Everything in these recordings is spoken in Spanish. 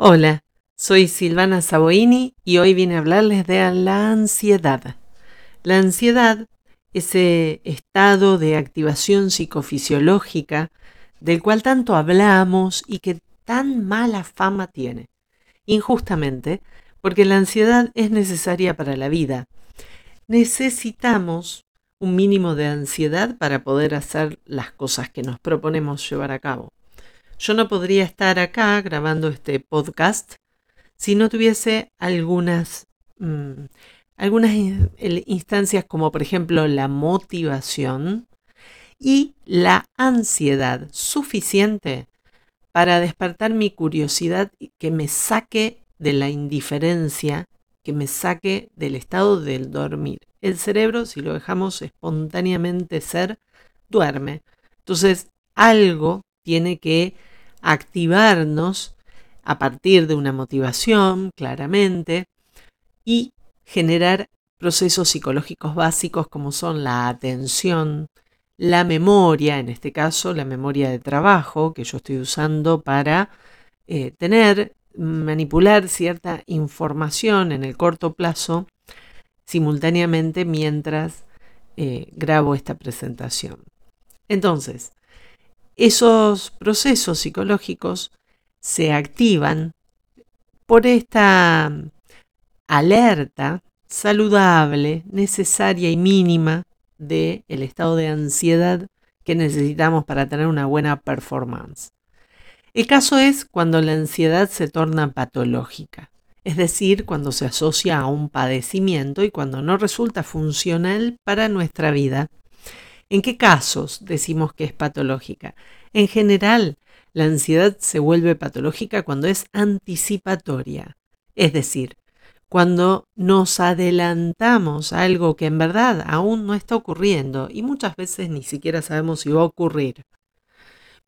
Hola, soy Silvana Saboini y hoy vine a hablarles de la ansiedad. La ansiedad, ese estado de activación psicofisiológica del cual tanto hablamos y que tan mala fama tiene. Injustamente, porque la ansiedad es necesaria para la vida. Necesitamos un mínimo de ansiedad para poder hacer las cosas que nos proponemos llevar a cabo. Yo no podría estar acá grabando este podcast si no tuviese algunas, mm, algunas instancias como por ejemplo la motivación y la ansiedad suficiente para despertar mi curiosidad y que me saque de la indiferencia, que me saque del estado del dormir. El cerebro, si lo dejamos espontáneamente ser, duerme. Entonces, algo tiene que activarnos a partir de una motivación, claramente, y generar procesos psicológicos básicos como son la atención, la memoria, en este caso la memoria de trabajo que yo estoy usando para eh, tener, manipular cierta información en el corto plazo simultáneamente mientras eh, grabo esta presentación. Entonces, esos procesos psicológicos se activan por esta alerta saludable, necesaria y mínima del estado de ansiedad que necesitamos para tener una buena performance. El caso es cuando la ansiedad se torna patológica, es decir, cuando se asocia a un padecimiento y cuando no resulta funcional para nuestra vida ¿En qué casos decimos que es patológica? En general, la ansiedad se vuelve patológica cuando es anticipatoria, es decir, cuando nos adelantamos a algo que en verdad aún no está ocurriendo y muchas veces ni siquiera sabemos si va a ocurrir.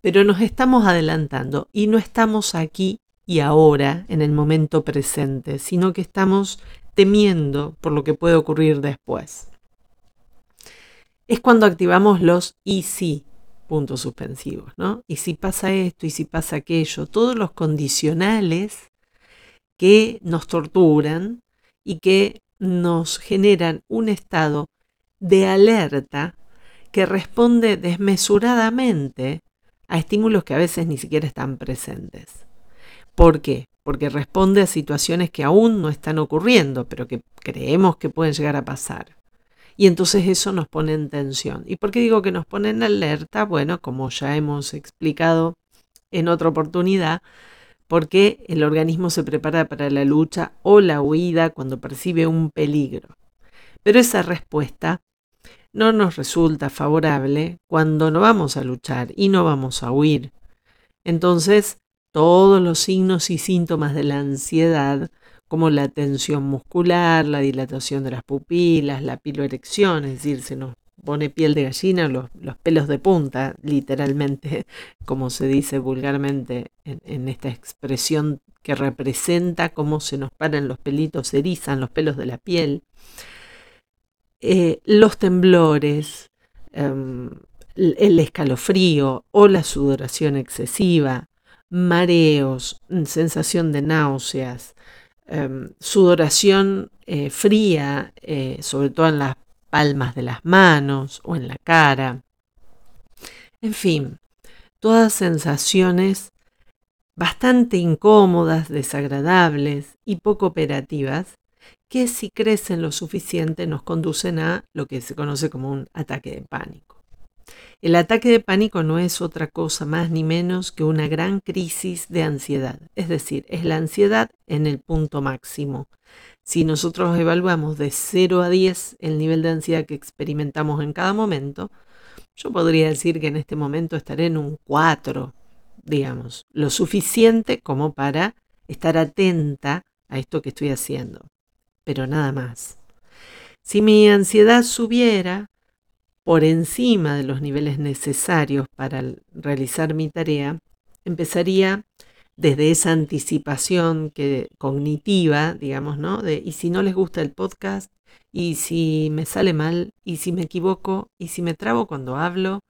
Pero nos estamos adelantando y no estamos aquí y ahora en el momento presente, sino que estamos temiendo por lo que puede ocurrir después. Es cuando activamos los y si, puntos suspensivos, ¿no? Y si pasa esto, y si pasa aquello, todos los condicionales que nos torturan y que nos generan un estado de alerta que responde desmesuradamente a estímulos que a veces ni siquiera están presentes. ¿Por qué? Porque responde a situaciones que aún no están ocurriendo, pero que creemos que pueden llegar a pasar. Y entonces eso nos pone en tensión. ¿Y por qué digo que nos pone en alerta? Bueno, como ya hemos explicado en otra oportunidad, porque el organismo se prepara para la lucha o la huida cuando percibe un peligro. Pero esa respuesta no nos resulta favorable cuando no vamos a luchar y no vamos a huir. Entonces, todos los signos y síntomas de la ansiedad como la tensión muscular, la dilatación de las pupilas, la piloerección, es decir, se nos pone piel de gallina, los, pelos de punta, literalmente, como se dice vulgarmente en, esta expresión que representa cómo se nos paran los pelitos, se erizan los pelos de la piel, eh, los temblores, em, el escalofrío o la sudoración excesiva, mareos, sensación de náuseas, Em, sudoración eh, fría, eh, sobre todo en las palmas de las manos o en la cara. En fin, todas sensaciones bastante incómodas, desagradables y poco operativas que si crecen lo suficiente nos conducen a lo que se conoce como un ataque de pánico. El ataque de pánico no es otra cosa más ni menos que una gran crisis de ansiedad, es decir, es la ansiedad en el punto máximo. Si nosotros evaluamos de 0 a 10 el nivel de ansiedad que experimentamos en cada momento, yo podría decir que en este momento estaré en un 4, digamos, lo suficiente como para estar atenta a esto que estoy haciendo, pero nada más. Si mi ansiedad subiera, por encima de los niveles necesarios para realizar mi tarea, empezaría desde esa anticipación que, cognitiva, digamos, ¿no? De, y si no les gusta el podcast, y si me sale mal, y si me equivoco, y si me trabo cuando hablo,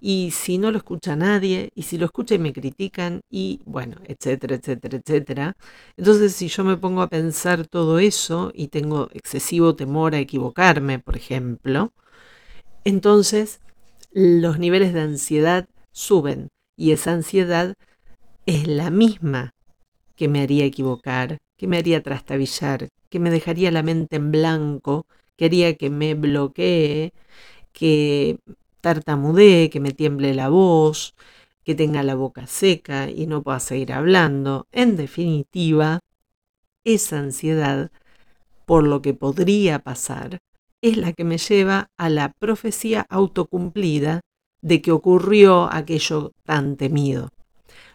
y si no lo escucha nadie, y si lo escucha y me critican, y bueno, etcétera, etcétera, etcétera. Entonces, si yo me pongo a pensar todo eso y tengo excesivo temor a equivocarme, por ejemplo, entonces los niveles de ansiedad suben y esa ansiedad es la misma que me haría equivocar, que me haría trastabillar, que me dejaría la mente en blanco, que haría que me bloquee, que tartamudee, que me tiemble la voz, que tenga la boca seca y no pueda seguir hablando. En definitiva, esa ansiedad por lo que podría pasar es la que me lleva a la profecía autocumplida de que ocurrió aquello tan temido,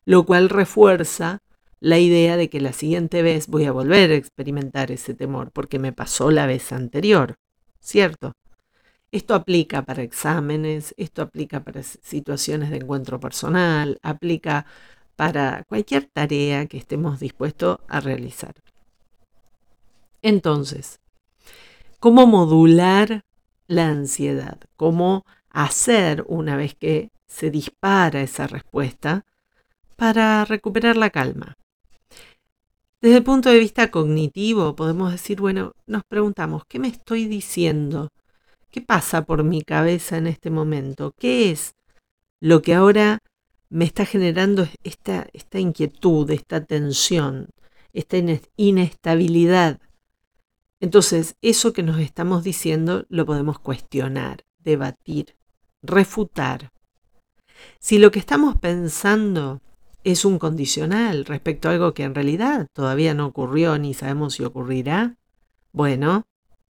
lo cual refuerza la idea de que la siguiente vez voy a volver a experimentar ese temor porque me pasó la vez anterior, ¿cierto? Esto aplica para exámenes, esto aplica para situaciones de encuentro personal, aplica para cualquier tarea que estemos dispuestos a realizar. Entonces, ¿cómo modular la ansiedad? ¿Cómo hacer una vez que se dispara esa respuesta para recuperar la calma? Desde el punto de vista cognitivo, podemos decir, bueno, nos preguntamos, ¿qué me estoy diciendo? ¿Qué pasa por mi cabeza en este momento? ¿Qué es lo que ahora me está generando esta, esta inquietud, esta tensión, esta inestabilidad? Entonces, eso que nos estamos diciendo lo podemos cuestionar, debatir, refutar. Si lo que estamos pensando es un condicional respecto a algo que en realidad todavía no ocurrió ni sabemos si ocurrirá, bueno,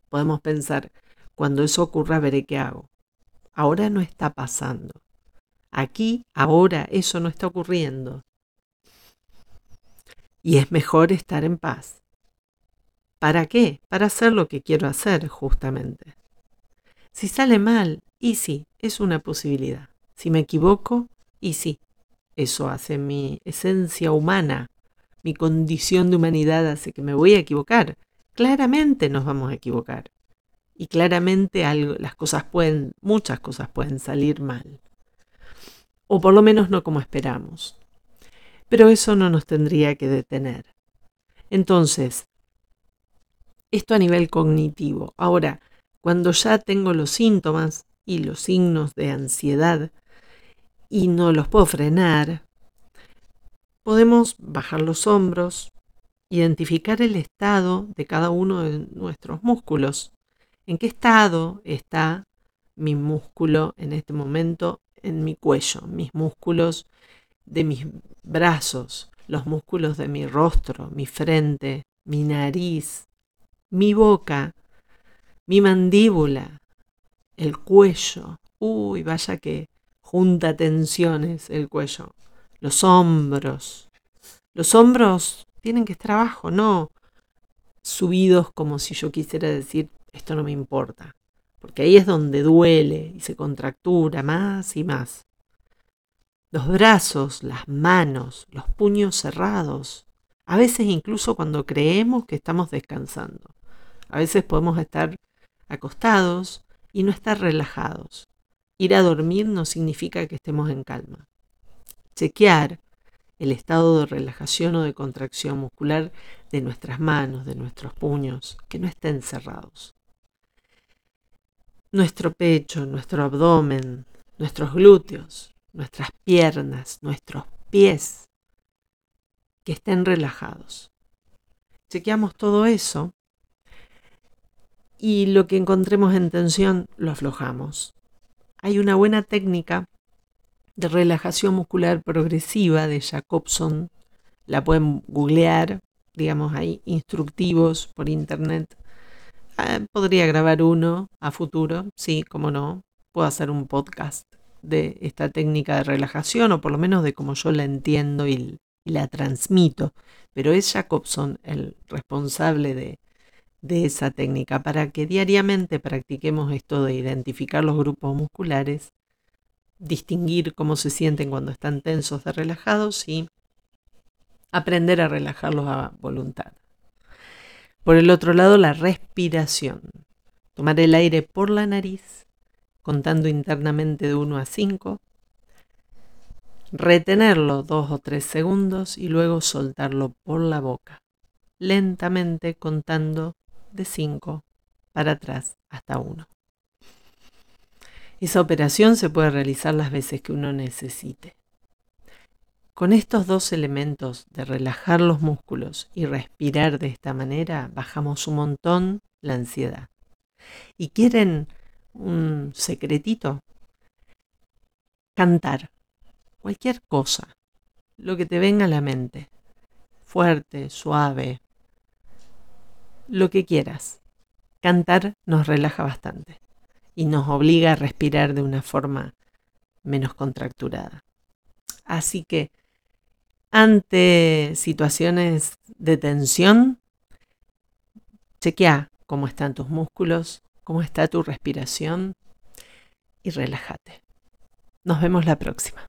podemos pensar, cuando eso ocurra veré qué hago. Ahora no está pasando. Aquí, ahora, eso no está ocurriendo. Y es mejor estar en paz. ¿Para qué? Para hacer lo que quiero hacer, justamente. Si sale mal, y sí, es una posibilidad. Si me equivoco, y sí, eso hace mi esencia humana, mi condición de humanidad hace que me voy a equivocar. Claramente nos vamos a equivocar y claramente algo, las cosas pueden, muchas cosas pueden salir mal. O por lo menos no como esperamos. Pero eso no nos tendría que detener. Entonces, esto a nivel cognitivo. Ahora, cuando ya tengo los síntomas y los signos de ansiedad y no los puedo frenar, podemos bajar los hombros, identificar el estado de cada uno de nuestros músculos ¿En qué estado está mi músculo en este momento en mi cuello? Mis músculos de mis brazos, los músculos de mi rostro, mi frente, mi nariz, mi boca, mi mandíbula, el cuello. Uy, vaya que junta tensiones el cuello. Los hombros. Los hombros tienen que estar abajo, no subidos como si yo quisiera decir esto no me importa, porque ahí es donde duele y se contractura más y más. Los brazos, las manos, los puños cerrados, a veces incluso cuando creemos que estamos descansando. A veces podemos estar acostados y no estar relajados. Ir a dormir no significa que estemos en calma. Chequear el estado de relajación o de contracción muscular de nuestras manos, de nuestros puños, que no estén cerrados nuestro pecho, nuestro abdomen, nuestros glúteos, nuestras piernas, nuestros pies, que estén relajados. Chequeamos todo eso y lo que encontremos en tensión lo aflojamos. Hay una buena técnica de relajación muscular progresiva de Jacobson. La pueden googlear, digamos, hay instructivos por internet Ah, podría grabar uno a futuro, sí, como no. Puedo hacer un podcast de esta técnica de relajación, o por lo menos de cómo yo la entiendo y, la transmito. Pero es Jacobson el responsable de, esa técnica para que diariamente practiquemos esto de identificar los grupos musculares, distinguir cómo se sienten cuando están tensos de relajados y aprender a relajarlos a voluntad. Por el otro lado, la respiración. Tomar el aire por la nariz, contando internamente de 1 a 5, retenerlo dos o tres segundos y luego soltarlo por la boca, lentamente contando de 5 para atrás hasta 1. Esa operación se puede realizar las veces que uno necesite. Con estos dos elementos de relajar los músculos y respirar de esta manera, bajamos un montón la ansiedad. ¿Y quieren un secretito? Cantar. Cualquier cosa. Lo que te venga a la mente. Fuerte, suave. Lo que quieras. Cantar nos relaja bastante y nos obliga a respirar de una forma menos contracturada. Así que ante situaciones de tensión, chequea cómo están tus músculos, cómo está tu respiración y relájate. Nos vemos la próxima.